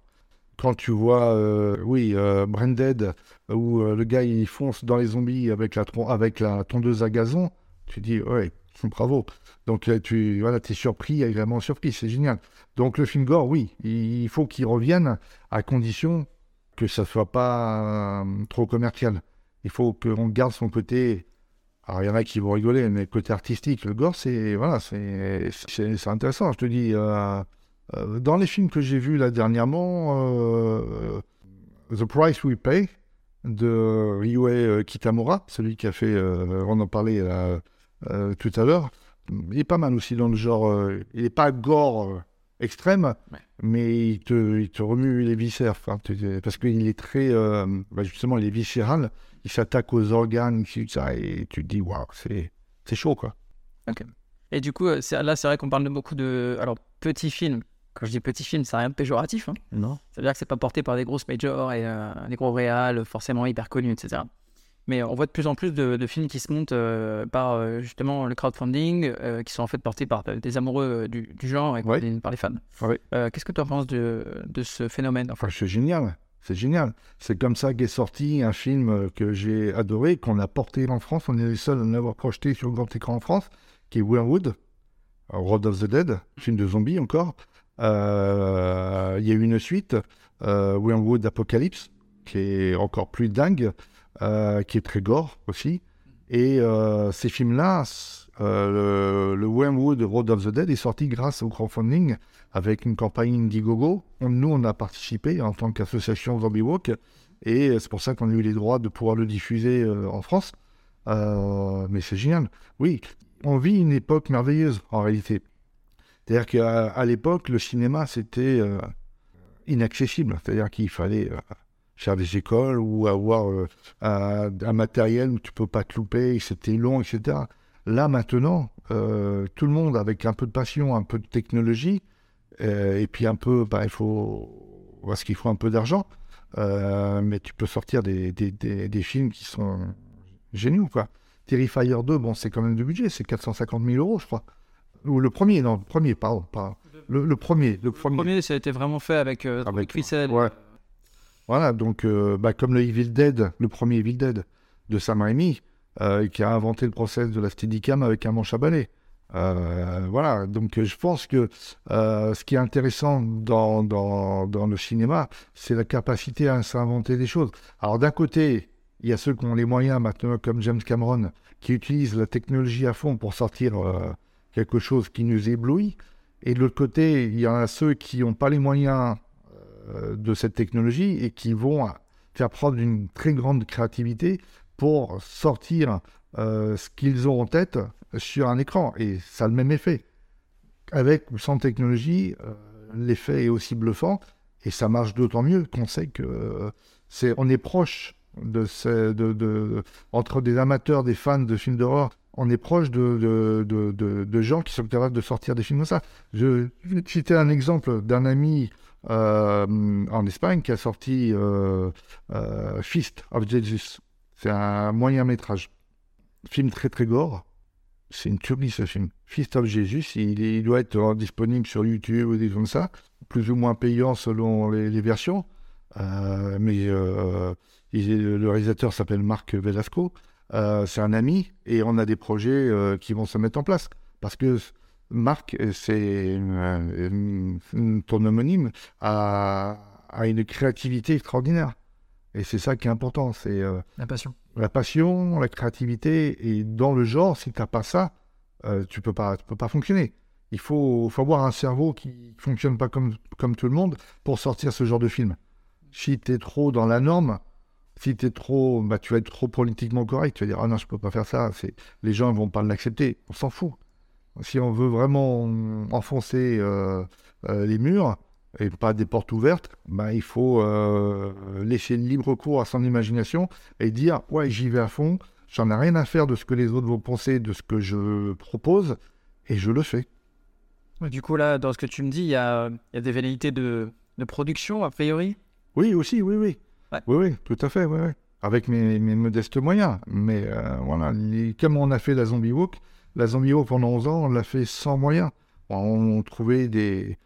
Quand tu vois, euh, oui, euh, Branded, où euh, le gars il fonce dans les zombies avec la, avec la tondeuse à gazon, tu dis ouais, bravo. Donc euh, tu voilà, es surpris, agréablement surpris, c'est génial. Donc le film gore, oui, il faut qu'il revienne à condition que ça soit pas euh, trop commercial. Il faut qu'on garde son côté. Alors il y en a qui vont rigoler, mais côté artistique, le gore, c'est voilà, intéressant. Je te dis, euh, euh, dans les films que j'ai vus là dernièrement, The Price We Pay de Ryue Kitamura, celui qui a fait, on en parlait tout à l'heure, il est pas mal aussi dans le genre. il n'est pas gore extrême, Ouais. mais il te, il te remue les viscères. parce qu'il est très. euh, bah, justement, il est viscéral. Il s'attaque aux organes, ça, et tu te dis, waouh, c'est c'est chaud, quoi. Et du coup, euh, c'est- là, c'est vrai qu'on parle de beaucoup de. Alors, petits films. Quand je dis petits films, c'est rien de péjoratif. Hein. Non Ça veut dire que c'est pas porté par des grosses majors et euh, des gros réals forcément hyper connus, etc. Mais on voit de plus en plus de, de films qui se montent euh, par euh, justement le crowdfunding, euh, qui sont en fait portés par des amoureux du, du genre et Ouais. par, les, par les fans. Ouais. Qu'est-ce que tu en penses de, de ce phénomène Enfin, c'est génial. C'est génial. C'est comme ça qu'est sorti un film que j'ai adoré, qu'on a porté en France. On est les seuls à l'avoir projeté sur le grand écran en France, qui est Weirwood, Road of the Dead, film de zombies encore. Il y a eu une suite, Weirwood Apocalypse, qui est encore plus dingue, qui est très gore aussi. Et euh, ces films-là, euh, le, le Wormwood Road of the Dead est sorti grâce au crowdfunding avec une campagne Indiegogo. Nous, on a participé en tant qu'association Zombie Walk Et c'est pour ça qu'on a eu les droits de pouvoir le diffuser en France. mais c'est génial. Oui, on vit une époque merveilleuse en réalité. C'est-à-dire qu'à l'époque, le cinéma, c'était inaccessible. C'est-à-dire qu'il fallait faire des écoles ou avoir euh, un, matériel où tu peux pas te louper, c'était long, etc. Là maintenant, euh, tout le monde avec un peu de passion, un peu de technologie, euh, et puis un peu, bah, il faut, parce qu'il faut un peu d'argent, mais tu peux sortir des, des, des, films qui sont géniaux, quoi. Terrifier 2, bon, c'est quand même du budget, c'est 450 000 euros, je crois. Ou le premier, non, le premier, pardon, pas. Le, premier, le premier. Le premier, ça a été vraiment fait avec, avec Christelle. Ouais. Voilà, donc euh, bah, comme le Evil Dead, le premier Evil Dead de Sam Raimi, euh, qui a inventé le process de la Steadicam avec un manche à balai. Euh, voilà, donc je pense que ce qui est intéressant dans, dans, le cinéma, c'est la capacité à s'inventer des choses. Alors d'un côté, il y a ceux qui ont les moyens maintenant, comme James Cameron, qui utilisent la technologie à fond pour sortir quelque chose qui nous éblouit. Et de l'autre côté, il y en a ceux qui n'ont pas les moyens de cette technologie et qui vont faire preuve d'une très grande créativité pour sortir euh, ce qu'ils ont en tête sur un écran. Et ça a le même effet. Avec ou sans technologie, euh, l'effet est aussi bluffant et ça marche d'autant mieux qu'on sait que c'est, on est proche de, de, entre des amateurs, des fans de films d'horreur. On est proche de, de, gens qui sont capables de sortir des films comme ça. Je vais citer un exemple d'un ami euh, en Espagne qui a sorti euh, euh, Fist of Jesus. C'est un moyen métrage. Film très très gore. C'est une tuerie ce film. Fist of Jesus, il, doit être disponible sur YouTube ou des comme ça, plus ou moins payant selon les, versions. mais le réalisateur s'appelle Marc Velasco. c'est un ami et on a des projets qui vont se mettre en place. Parce que Marc, euh, c'est ton homonyme, a, une créativité extraordinaire. Et c'est ça qui est important. C'est euh, la passion. La passion, la créativité. Et dans le genre, si tu n'as pas ça, euh, tu ne peux, pas, peux pas fonctionner. Il faut, faut, avoir un cerveau qui ne fonctionne pas comme, comme tout le monde pour sortir ce genre de film. Si tu es trop dans la norme, si tu es trop, bah, tu vas être trop politiquement correct. Tu vas dire, ah non, je ne peux pas faire ça. Les gens ne vont pas l'accepter. On s'en fout si on veut vraiment enfoncer euh, euh, les murs et pas des portes ouvertes, ben, il faut euh, laisser libre cours à son imagination et dire ouais j'y vais à fond, j'en ai rien à faire de ce que les autres vont penser, de ce que je propose, et je le fais. Du coup là, dans ce que tu me dis, il y a, y a, des velléités de, de, production a priori? Oui, aussi, oui, oui. Oui, oui, tout à fait, oui, oui. Avec mes, mes modestes moyens. Mais voilà, comme on a fait la Zombie Walk, la Zambio, pendant 11 ans, on l'a fait sans moyens. On, trouvait des,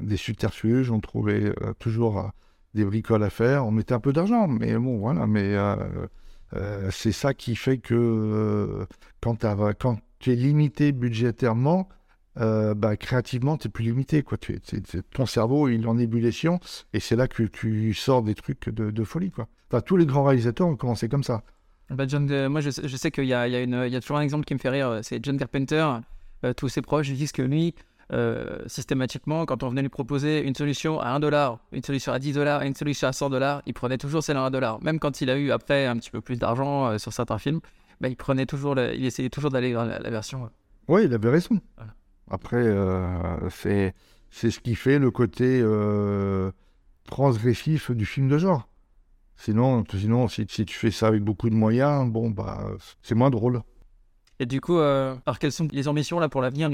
des subterfuges, on trouvait euh, toujours euh, des bricoles à faire, on mettait un peu d'argent, mais bon, voilà. Mais euh, c'est ça qui fait que quand, tu es limité budgétairement, bah, créativement, tu es plus limité. Quoi. Ton cerveau, il est en ébullition, et c'est là que tu sors des trucs de, folie. Quoi. tous les grands réalisateurs ont commencé comme ça. Bah, John, euh, moi, je, je sais qu'il y, y, y a, toujours un exemple qui me fait rire. C'est John Carpenter. Euh, tous ses proches disent que lui, euh, systématiquement, quand on venait lui proposer une solution à 1 dollar, une solution à 10 dollars une solution à 100 dollars, il prenait toujours celle à 1 dollar. Même quand il a eu après un petit peu plus d'argent sur certains films, bah, il prenait toujours, il essayait toujours d'aller dans la, version. Oui, il avait raison. Après, c'est ce qui fait le côté transgressif du film de genre. Sinon, sinon si, tu fais ça avec beaucoup de moyens, bon, bah, c'est moins drôle. Et du coup, euh, alors quelles sont les ambitions là pour l'avenir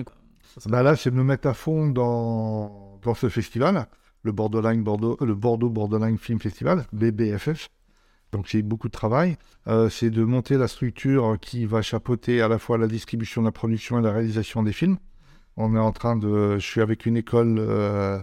bah Là, c'est de me mettre à fond dans, dans ce festival, le Borderline Bordeaux, le Bordeaux Borderline Film Festival, BBFF. Donc j'ai beaucoup de travail. Euh, c'est de monter la structure qui va chapeauter à la fois la distribution, la production et la réalisation des films. On est en train de, je suis avec une école euh,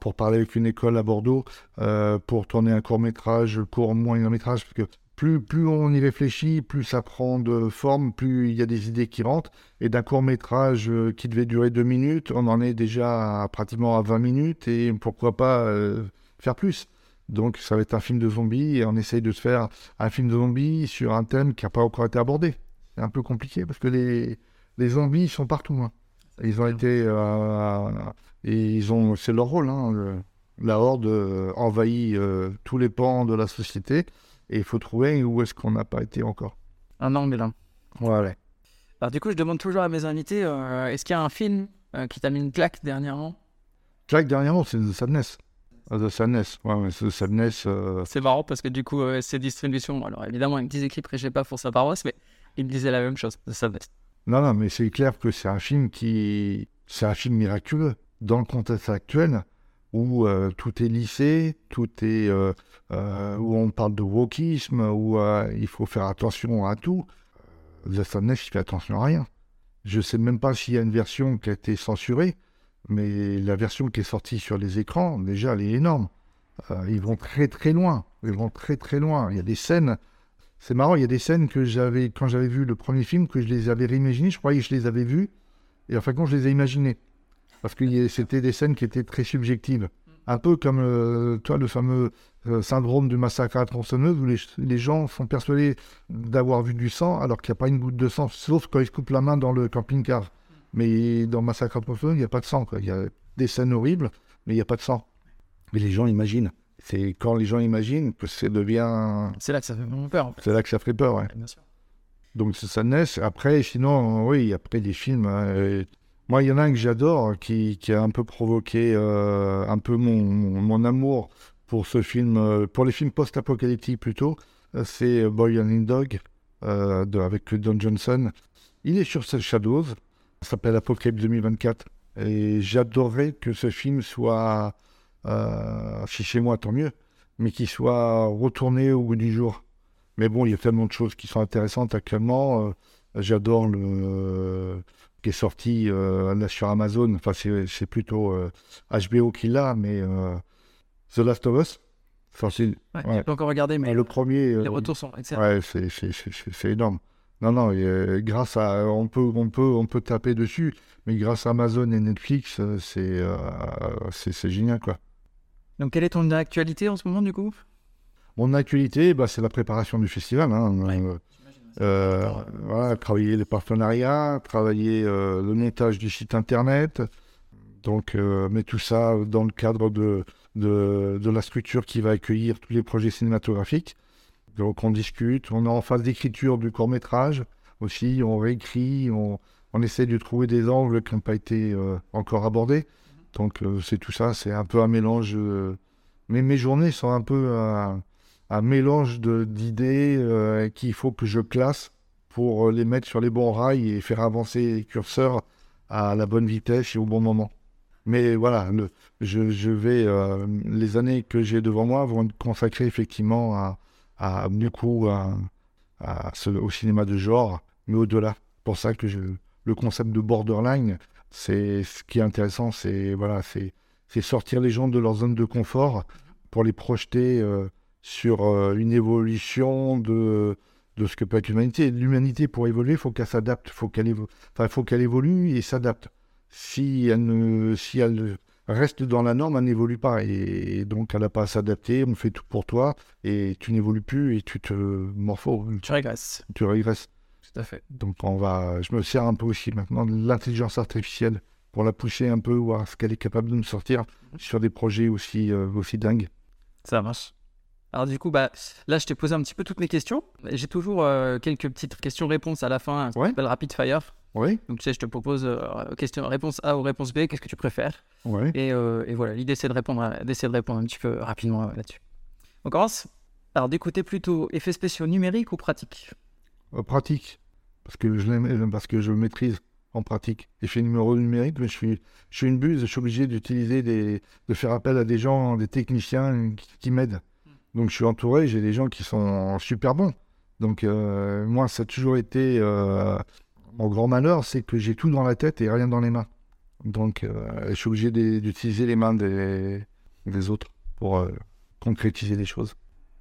pour parler avec une école à Bordeaux, euh, pour tourner un court métrage, court moyen métrage, parce que plus, plus on y réfléchit, plus ça prend de forme, plus il y a des idées qui rentrent. Et d'un court métrage euh, qui devait durer deux minutes, on en est déjà pratiquement à 20 minutes, et pourquoi pas euh, faire plus. Donc ça va être un film de zombies, et on essaye de se faire un film de zombies sur un thème qui n'a pas encore été abordé. C'est un peu compliqué, parce que les, les zombies sont partout. Hein. Ils ont été et ils ont, c'est leur rôle. Hein, La horde euh, envahit euh, tous les pans de la société et il faut trouver où est-ce qu'on n'a pas été encore. Un angle là. Voilà. Alors du coup, je demande toujours à mes invités, euh, est-ce qu'il y a un film euh, qui t'a mis une claque dernièrement? Claque dernièrement, c'est The Sadness. Ah, The Sadness, ouais, The Sadness. euh, C'est marrant parce que du coup, euh, c'est distribution. Alors évidemment, avec 10 équipes, prêchez pas pour sa paroisse, mais il me disait la même chose. Ça va. Non, non, mais c'est clair que c'est un film qui. C'est un film miraculeux dans le contexte actuel où euh, tout est lissé, tout est. euh, euh, où on parle de wokisme, où il faut faire attention à tout. The Sadness, il fait attention à rien. Je sais même pas s'il y a une version qui a été censurée, mais la version qui est sortie sur les écrans, déjà, elle est énorme. Ils vont très très loin. Ils vont très très loin. Il y a des scènes. C'est marrant, il y a des scènes que j'avais, quand j'avais vu le premier film, que je les avais réimaginées. Je croyais que je les avais vues. Et en fin de je les ai imaginées. Parce que c'était des scènes qui étaient très subjectives. Un peu comme, euh, toi, le fameux euh, syndrome du massacre à la tronçonneuse, où les, les gens sont persuadés d'avoir vu du sang, alors qu'il n'y a pas une goutte de sang, sauf quand ils se coupent la main dans le camping-car. Mais dans Massacre à la tronçonneuse, il n'y a pas de sang. quoi. Il y a des scènes horribles, mais il n'y a pas de sang. Mais les gens imaginent. C'est quand les gens imaginent que ça devient... C'est là que ça fait vraiment peur. en fait. C'est là que ça fait peur, ouais. Bien sûr. Donc ça naisse. Après, sinon, oui, après des films. hein, euh, moi, il y en a un que j'adore, qui, qui a un peu provoqué euh, un peu mon, amour pour ce film, euh, pour les films post-apocalyptiques plutôt. Euh, C'est Boy and Dog avec Don Johnson. Il est sur The Shadows. S'appelle Apocalypse 2024. Et j'adorerais que ce film soit, euh, si chez moi, tant mieux, mais qu'il soit retourné au bout du jour. Mais bon, il y a tellement de choses qui sont intéressantes actuellement. J'adore le qui est sorti euh, là sur Amazon. Enfin, c'est plutôt euh, HBO qui l'a, mais euh, The Last of Us. Enfin, c'est Ouais, Ouais. Pas encore regardé, mais le premier. euh, les retours sont excellents. Ouais, c'est c'est- c'est- c'est- c'est énorme. Non, non, et, euh, grâce à. On peut, on, peut, on peut taper dessus, mais grâce à Amazon et Netflix, euh, c'est euh, c'est c'est génial, quoi. Donc, quelle est ton actualité en ce moment, du coup? Mon actualité, bah, c'est la préparation du festival. hein. Ouais. Euh, travailler les partenariats, travailler euh, le montage du site internet. Donc, euh, mais tout ça dans le cadre de, de, la structure qui va accueillir tous les projets cinématographiques. Donc, on discute, on est en phase d'écriture du court métrage aussi, on réécrit, on, on essaie de trouver des angles qui n'ont pas été euh, encore abordés. Donc, c'est tout ça, c'est un peu un mélange. mais mes journées sont un peu un mélange d'idées euh, qu'il faut que je classe pour euh, les mettre sur les bons rails et faire avancer les curseurs à la bonne vitesse et au bon moment. Mais voilà, le- je, je vais, euh, les années que j'ai devant moi vont être consacrées effectivement à, à à, à au cinéma de genre, mais au-delà. Pour ça que le concept de borderline, c'est ce qui est intéressant, c'est voilà, sortir les gens de leur zone de confort pour les projeter euh, sur euh, une évolution de, de ce que peut être l'humanité. L'humanité, pour évoluer, il faut qu'elle s'adapte, faut qu'elle évo- enfin, faut qu'elle évolue et s'adapte. Si elle, ne, si elle reste dans la norme, elle n'évolue pas. Et, donc, elle n'a pas à s'adapter, on fait tout pour toi, et tu n'évolues plus et tu te morphos, Tu régresses. tu régresses. Tout à fait. Donc, on va, je me sers un peu aussi maintenant de l'intelligence artificielle pour la pousser un peu, voir ce qu'elle est capable de nous sortir sur des projets aussi, euh, aussi dingues. Ça marche. Alors du coup, bah, là, je t'ai posé un petit peu toutes mes questions. J'ai toujours euh, quelques petites questions-réponses à la fin, Ouais. appelle rapid fire. Oui, Donc tu sais, je te propose euh, question, réponse A ou réponse B, qu'est-ce que tu préfères? Oui. et, euh, et voilà, l'idée c'est de répondre, d'essayer de répondre un petit peu rapidement là-dessus. On commence Alors d'écouter plutôt effets spéciaux numériques ou pratiques? Pratique, parce que je parce que je le maîtrise en pratique. Effet numéro numérique, mais je suis, je suis une buse, je suis obligé d'utiliser des, de faire appel à des gens, des techniciens qui, qui m'aident. Donc je suis entouré, j'ai des gens qui sont super bons. Donc euh, moi, ça a toujours été euh, mon grand malheur, c'est que j'ai tout dans la tête et rien dans les mains. Donc euh, je suis obligé d'utiliser les mains des, des autres pour concrétiser les choses.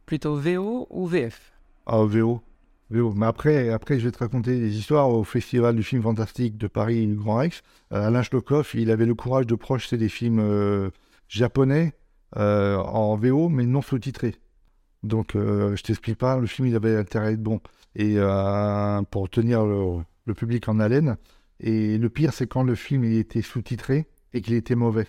Plutôt VO ou VF Ah, VO. VO. Mais après, après, je vais te raconter des histoires au Festival du film fantastique de Paris du Grand Rex. Alain Schlokhoff, il avait le courage de projeter des films japonais en VO, mais non sous-titrés. Donc, euh, je t'explique pas, le film, il avait intérêt à être bon. Et euh, pour tenir le, public en haleine. Et le pire, c'est quand le film il était sous-titré et qu'il était mauvais.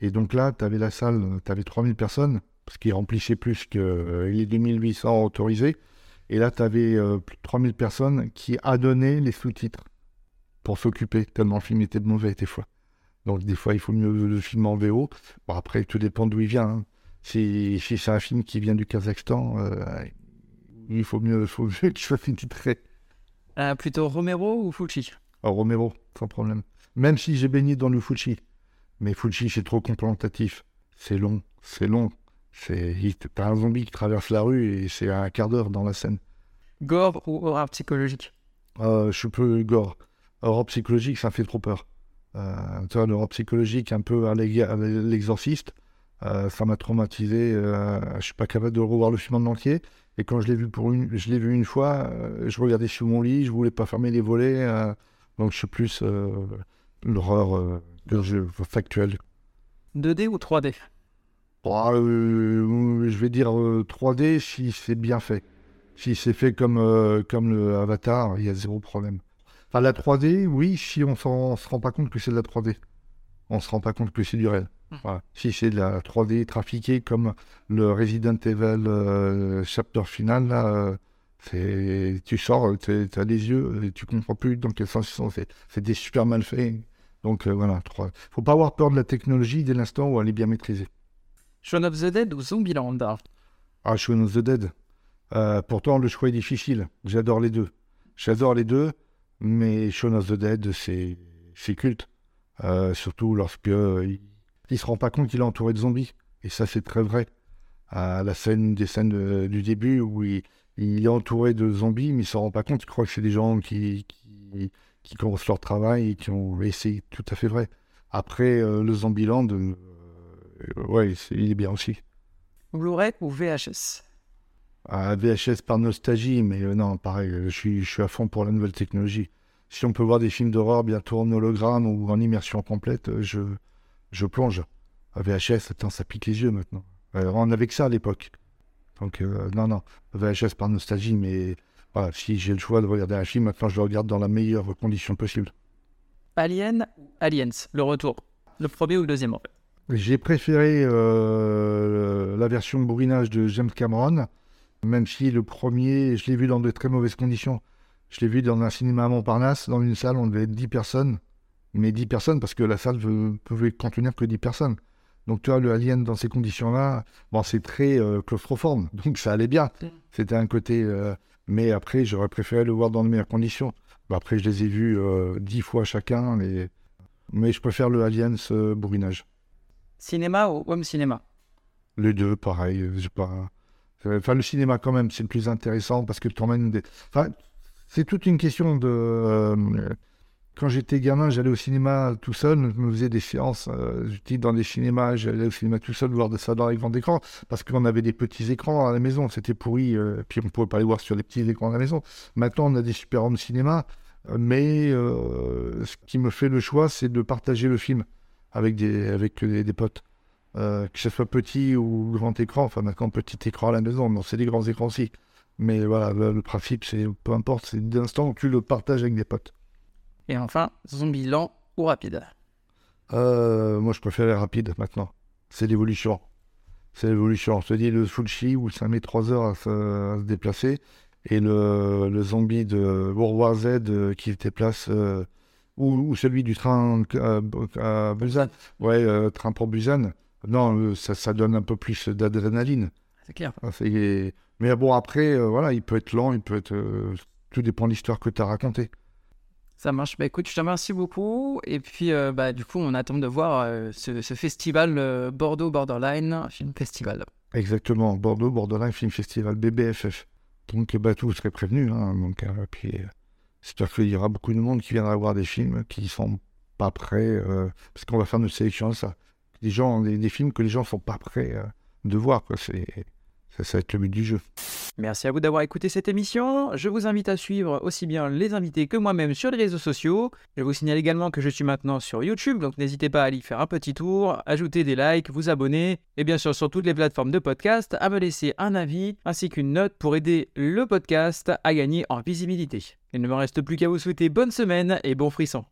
Et donc là, tu avais la salle, tu avais 3000 personnes, ce qui remplissait plus que euh, les 2800 autorisés. Et là, tu avais euh, plus de 3000 personnes qui adonnaient les sous-titres pour s'occuper, tellement le film était mauvais des fois. Donc des fois, il faut mieux le film en VO. Bon, après, tout dépend d'où il vient. hein. Si, c'est un film qui vient du Kazakhstan, euh, il faut mieux, faut mieux qu'il soit sous-titré. Euh, plutôt Romero ou Fulci? Alors, Romero, sans problème. Même si j'ai baigné dans le Fuji. Mais Fuji, c'est trop contemplatif. C'est long, c'est long. C'est, un zombie qui traverse la rue et c'est un quart d'heure dans la scène. Gore ou horreur psychologique? Euh, je suis peu gore. Horreur psychologique, ça me fait trop peur. Euh, tu vois, l'horreur psychologique, un peu à l'exorciste, euh, ça m'a traumatisé. Euh, je suis pas capable de revoir le film en entier. Et quand je l'ai vu pour une, je l'ai vu une fois, euh, je regardais sur mon lit, je voulais pas fermer les volets. euh, donc je suis plus l'horreur factuelle. 2D ou 3D Bon, euh, je vais dire euh, 3D si c'est bien fait. Si c'est fait comme, comme le Avatar, il y a zéro problème. Enfin, la 3D, oui, si on s'en- se rend pas compte que c'est de la 3D. On se rend pas compte que c'est du réel. Voilà. Si c'est de la 3D trafiquée comme le Resident Evil euh, chapter final, là, euh, c'est, tu sors, tu as les yeux, et tu comprends plus dans quel sens ils sont faits. C'était super mal fait. Donc euh, voilà, 3. faut pas avoir peur de la technologie dès l'instant où elle est bien maîtrisée. Shaun of the Dead ou Zombieland Ah, Shaun of the Dead. Euh, pourtant, le choix est difficile. J'adore les deux. J'adore les deux, mais Shaun of the Dead, c'est c'est culte. Euh, surtout lorsque euh, il, se rend pas compte qu'il est entouré de zombies. Et ça, c'est très vrai. À la scène des scènes euh, du début où il, il est entouré de zombies, mais il s'en rend pas compte. Il croit que c'est des gens qui, qui, qui commencent leur travail et qui ont. C'est tout à fait vrai. Après, euh, le Zombieland, euh, ouais, c'est- il est bien aussi. Blu-ray ou VHS À VHS par nostalgie, mais euh, non, pareil, euh, je suis, je suis à fond pour la nouvelle technologie. Si on peut voir des films d'horreur bientôt en hologramme ou en immersion complète, euh, je, je plonge. À VHS, attends, ça pique les yeux maintenant. Euh, on avait que ça à l'époque. Donc, euh, non, non, VHS par nostalgie, mais voilà, si j'ai le choix de regarder un film, maintenant je le regarde dans la meilleure condition possible. Alien Aliens Le retour. Le premier ou le deuxième en fait. J'ai préféré euh, la version bourrinage de James Cameron, même si le premier, je l'ai vu dans de très mauvaises conditions. Je l'ai vu dans un cinéma à Montparnasse, dans une salle, on devait être 10 personnes. Mais 10 personnes parce que la salle ne pouvait contenir que 10 personnes. Donc tu vois, le Alien dans ces conditions-là, bon, c'est très euh, claustrophone, donc ça allait bien. Mm. C'était un côté... euh, mais après, j'aurais préféré le voir dans de meilleures conditions. Bah, après, je les ai vus euh, 10 fois chacun, mais, mais je préfère le Aliens euh, bourrinage. Cinéma ou home cinéma? Les deux, pareil. euh, pas... Enfin, le cinéma, quand même, c'est le plus intéressant parce que tu emmènes des. Enfin, c'est toute une question de. Quand j'étais gamin, j'allais au cinéma tout seul, je me faisais des séances. euh, dans des cinémas, j'allais au cinéma tout seul voir de ça dans les grands écrans parce qu'on avait des petits écrans à la maison, c'était pourri, euh, puis on ne pouvait pas les voir sur les petits écrans à la maison. Maintenant, on a des super home cinéma, euh, mais euh, ce qui me fait le choix, c'est de partager le film avec des, avec des, potes. Que ce soit petit ou grand écran, enfin maintenant petit écran à la maison, non, c'est des grands écrans aussi. Mais voilà, le, le principe, c'est peu importe, c'est d'instant où tu le partages avec des potes. Et enfin, Zombieland ou rapide Euh, moi, je préfère les rapides maintenant. C'est l'évolution. C'est l'évolution. Je te dis, le Fulci, où ça met 3 heures à se, à se déplacer, et le, le zombie de World War Z euh, qui se déplace, euh, ou, ou celui du train euh, à Busan. Ouais, euh, train pour Busan. Non, ça, ça donne un peu plus d'adrénaline. C'est clair. Ah, Mais bon, après, voilà, il peut être lent, il peut être. Tout dépend de l'histoire que tu as racontée. Ça marche. Bah écoute, je te remercie beaucoup. Et puis, euh, bah, du coup, on attend de voir euh, ce, festival euh, Bordeaux Borderline Film Festival. Exactement, Bordeaux, Borderline Film Festival, BBFF. Donc, bah, tout serait prévenu. Hein, donc, euh, puis, j'espère qu'il y aura beaucoup de monde qui viendra voir des films qui sont pas prêts, parce qu'on va faire notre sélection ça. Des, gens, des, films que les gens sont pas prêts de voir. C'est, ça, ça va être le but du jeu. Merci à vous d'avoir écouté cette émission. Je vous invite à suivre aussi bien les invités que moi-même sur les réseaux sociaux. Je vous signale également que je suis maintenant sur YouTube, donc n'hésitez pas à aller faire un petit tour, ajouter des likes, vous abonner, et bien sûr sur toutes les plateformes de podcast, à me laisser un avis ainsi qu'une note pour aider le podcast à gagner en visibilité. Il ne me reste plus qu'à vous souhaiter bonne semaine et bon frisson.